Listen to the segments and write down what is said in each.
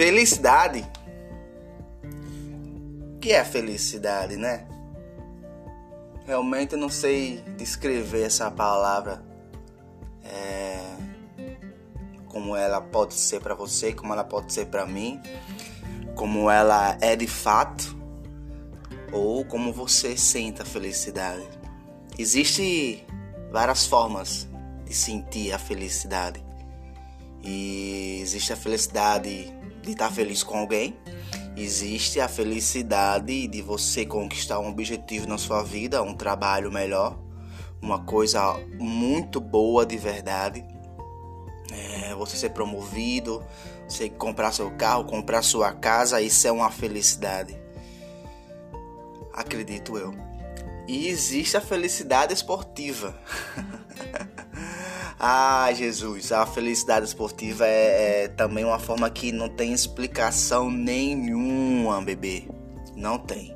Felicidade. O que é felicidade, né? Realmente eu não sei descrever essa palavra. É... Como ela pode ser para você, como ela pode ser para mim, como ela é de fato, ou como você sente a felicidade. Existem várias formas de sentir a felicidade. E existe a felicidade de estar feliz com alguém, existe a felicidade de você conquistar um objetivo na sua vida, um trabalho melhor, uma coisa muito boa de verdade. É, você ser promovido, você comprar seu carro, comprar sua casa, isso é uma felicidade. Acredito eu. E existe a felicidade esportiva. Ah, Jesus, a felicidade esportiva é, é, também uma forma que não tem explicação nenhuma, bebê. Não tem.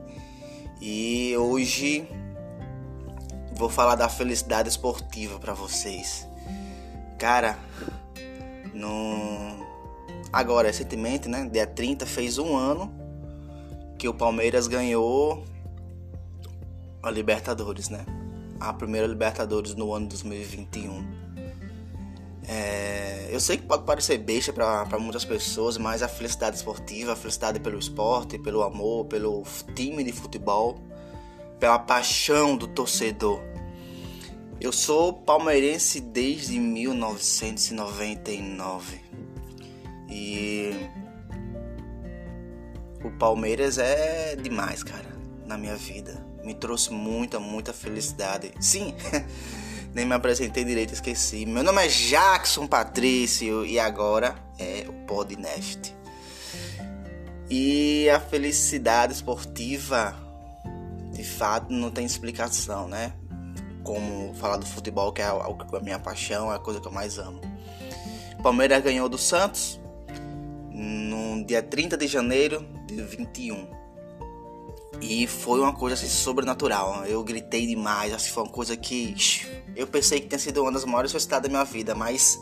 E hoje vou falar da felicidade esportiva para vocês. Cara, no agora recentemente, né, dia 30 fez um ano que o Palmeiras ganhou a Libertadores, né? A primeira Libertadores no ano 2021. É, eu sei que pode parecer besta para muitas pessoas, mas a felicidade esportiva, a felicidade pelo esporte, pelo amor, pelo time de futebol, pela paixão do torcedor. Eu sou palmeirense desde 1999 e o Palmeiras é demais, cara, na minha vida. Me trouxe muita, muita felicidade. Sim. nem me apresentei direito, esqueci. Meu nome é Jackson Patrício e agora é o Podnest. E a felicidade esportiva, de fato, não tem explicação, né? Como falar do futebol, que é a minha paixão, é a coisa que eu mais amo. Palmeiras ganhou do Santos no dia 30 de janeiro de 21. E foi uma coisa assim sobrenatural. Eu gritei demais, assim, foi uma coisa que eu pensei que tinha sido uma das maiores felicidades da minha vida, mas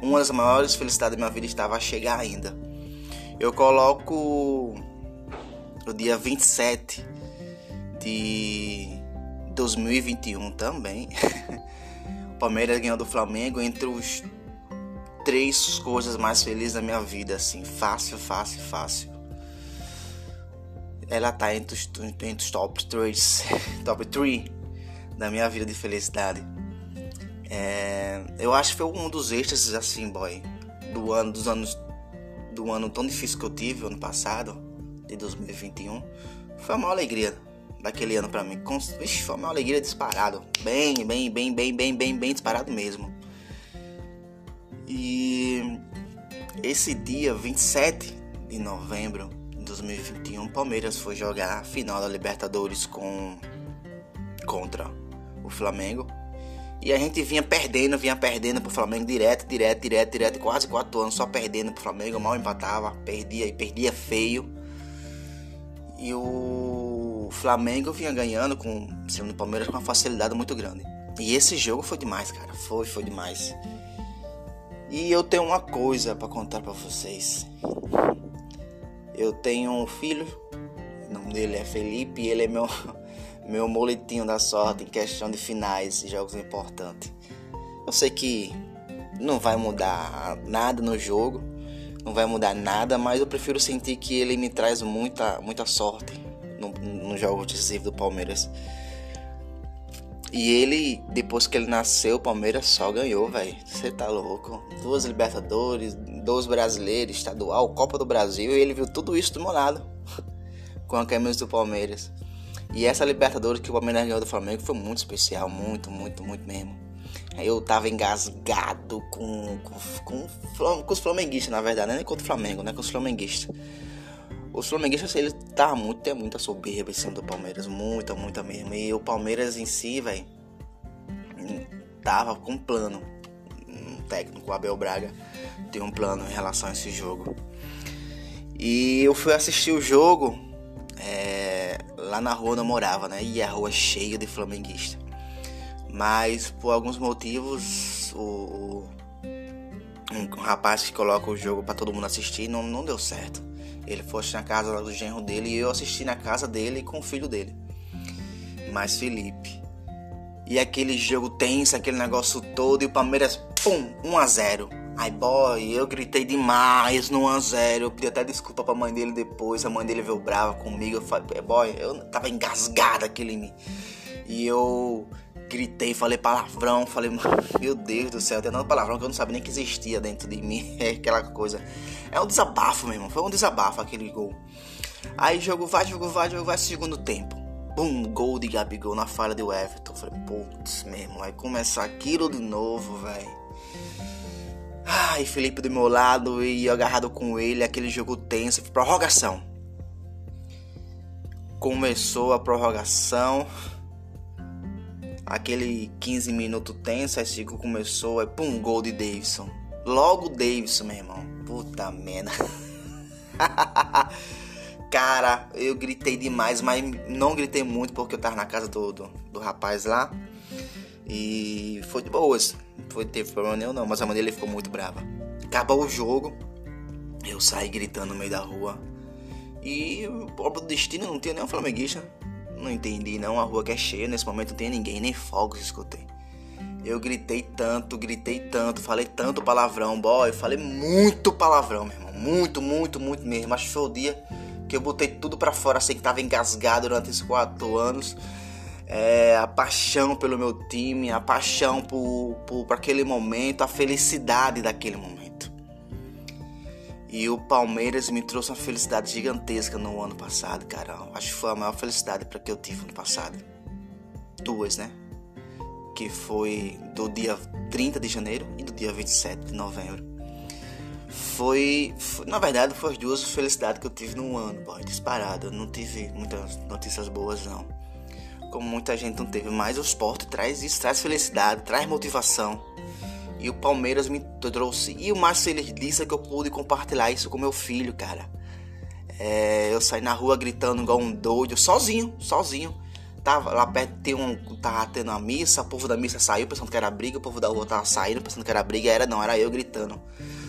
uma das maiores felicidades da minha vida estava a chegar ainda. Eu coloco o dia 27 de 2021 também. o Palmeiras ganhou do Flamengo entre os três coisas mais felizes da minha vida, assim, fácil, fácil, fácil ela tá entre os, entre os top 3 top 3 da minha vida de felicidade. É, eu acho que foi um dos êxtases assim, boy, do ano dos anos do ano tão difícil que eu tive ano passado, de 2021. Foi a maior alegria daquele ano para mim. Ixi, foi uma alegria disparado, bem, bem, bem, bem, bem, bem, bem disparado mesmo. E esse dia 27 de novembro 2021, Palmeiras foi jogar a final da Libertadores com contra o Flamengo. E a gente vinha perdendo, vinha perdendo pro Flamengo direto, direto, direto, direto, quase quatro anos só perdendo pro Flamengo, mal empatava, perdia e perdia feio. E o Flamengo vinha ganhando com o Palmeiras com uma facilidade muito grande. E esse jogo foi demais, cara. Foi, foi demais. E eu tenho uma coisa para contar para vocês. Eu tenho um filho, o nome dele é Felipe, e ele é meu, meu moletinho da sorte em questão de finais e jogos importantes. Eu sei que não vai mudar nada no jogo, não vai mudar nada, mas eu prefiro sentir que ele me traz muita, muita sorte no, no jogo decisivo do Palmeiras. E ele, depois que ele nasceu, o Palmeiras só ganhou, velho. Você tá louco? Duas Libertadores, dois brasileiros, estadual, Copa do Brasil. E ele viu tudo isso do meu lado. com a camisa do Palmeiras. E essa Libertadores que o Palmeiras ganhou do Flamengo foi muito especial. Muito, muito, muito mesmo. Eu tava engasgado com, com, com, com os flamenguistas, na verdade. Nem contra o Flamengo, né? Com os flamenguistas. Os flamenguistas, ele tá muito, tem muita soberba em cima do Palmeiras, muita, muita mesmo. E o Palmeiras em si, velho, tava com plano. Técnico, Abel Braga, tem um plano em relação a esse jogo. E eu fui assistir o jogo é, lá na rua onde eu morava, né? E a rua cheia de flamenguista. Mas por alguns motivos o, um rapaz que coloca o jogo para todo mundo assistir, não, não deu certo. Ele foi na casa do genro dele e eu assisti na casa dele com o filho dele. Mas Felipe. E aquele jogo tenso, aquele negócio todo, e o Palmeiras, pum, 1 a 0 Ai boy, eu gritei demais no 1x0. Eu pedi até desculpa pra mãe dele depois. A mãe dele veio brava comigo. Eu falei, boy, eu tava engasgado aquele. E eu gritei, falei palavrão, falei, meu Deus do céu, tem tanto palavrão que eu não sabia nem que existia dentro de mim, é aquela coisa. É um desabafo, meu irmão, foi um desabafo aquele gol. Aí jogo vai, jogo vai, jogo vai, segundo tempo. Bum, gol de Gabigol na falha do Everton. Falei, putz, meu irmão, vai começar aquilo de novo, velho. Ai, Felipe do meu lado e eu agarrado com ele, aquele jogo tenso, prorrogação. Começou a prorrogação aquele 15 minutos tenso, aí Chico começou, aí pum, gol de Davidson. Logo Davidson, meu irmão. Puta merda. Cara, eu gritei demais, mas não gritei muito porque eu tava na casa do, do, do rapaz lá. E foi de boas. Foi, teve problema nenhum não, mas a mãe dele ficou muito brava. Acabou o jogo, eu saí gritando no meio da rua. E o próprio destino não tinha nenhum flamenguista. Não entendi não, a rua que é cheia, nesse momento não tem ninguém, nem fogos escutei. Eu gritei tanto, gritei tanto, falei tanto palavrão, boy, falei muito palavrão, meu irmão. Muito, muito, muito mesmo. Acho que foi o dia que eu botei tudo para fora, assim que tava engasgado durante esses quatro anos. É, a paixão pelo meu time, a paixão por, por, por aquele momento, a felicidade daquele momento. E o Palmeiras me trouxe uma felicidade gigantesca no ano passado, cara. Acho que foi a maior felicidade para que eu tive no passado. Duas, né? Que foi do dia 30 de janeiro e do dia 27 de novembro. Foi, foi na verdade, foi as duas felicidades que eu tive no ano, boy, disparado. Eu não tive muitas notícias boas, não. Como muita gente não teve, mas o esporte traz isso, traz felicidade, traz motivação e o Palmeiras me trouxe. E o mais feliz disso é que eu pude compartilhar isso com meu filho, cara. É, eu saí na rua gritando igual um doido, sozinho, sozinho. Tava lá perto, tem um, tava tendo uma missa, o povo da missa saiu pensando que era briga, o povo da rua tava saindo pensando que era briga, era não, era eu gritando.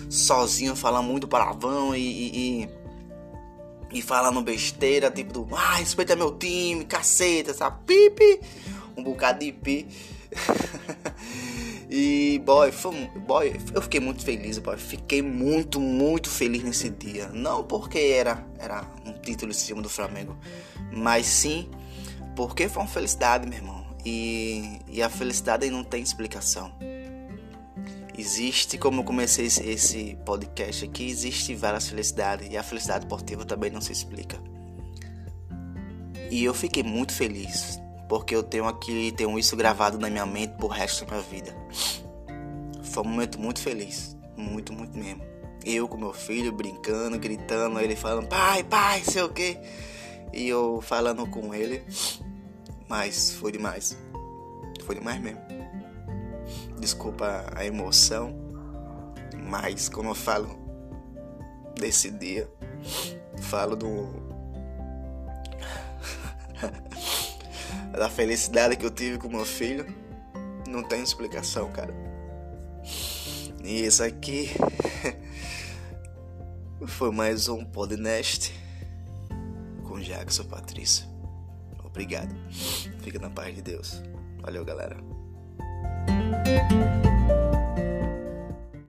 Sozinho, falando muito palavrão e, e, e, e falando besteira, tipo do, ah, respeita meu time, caceta, sabe? Pipi, um bocado de pi. E, boy, foi, boy, eu fiquei muito feliz, boy. Fiquei muito, muito feliz nesse dia. Não porque era, era um título em cima do Flamengo, mas sim porque foi uma felicidade, meu irmão. E, e a felicidade não tem explicação. Existe, como eu comecei esse, podcast aqui, existe várias felicidades. E a felicidade esportiva também não se explica. E eu fiquei muito feliz porque eu tenho aqui, tenho isso gravado na minha mente por resto da minha vida. Foi um momento muito feliz, muito, muito mesmo. Eu com meu filho brincando, gritando, ele falando pai, pai, sei o que. E eu falando com ele, mas foi demais. Foi demais mesmo. Desculpa a emoção, mas como eu falo desse dia, falo do da felicidade que eu tive com meu filho, não tem explicação, cara. E isso aqui foi mais um podcast com Jackson Patrícia. Obrigado. Fica na paz de Deus. Valeu, galera. Música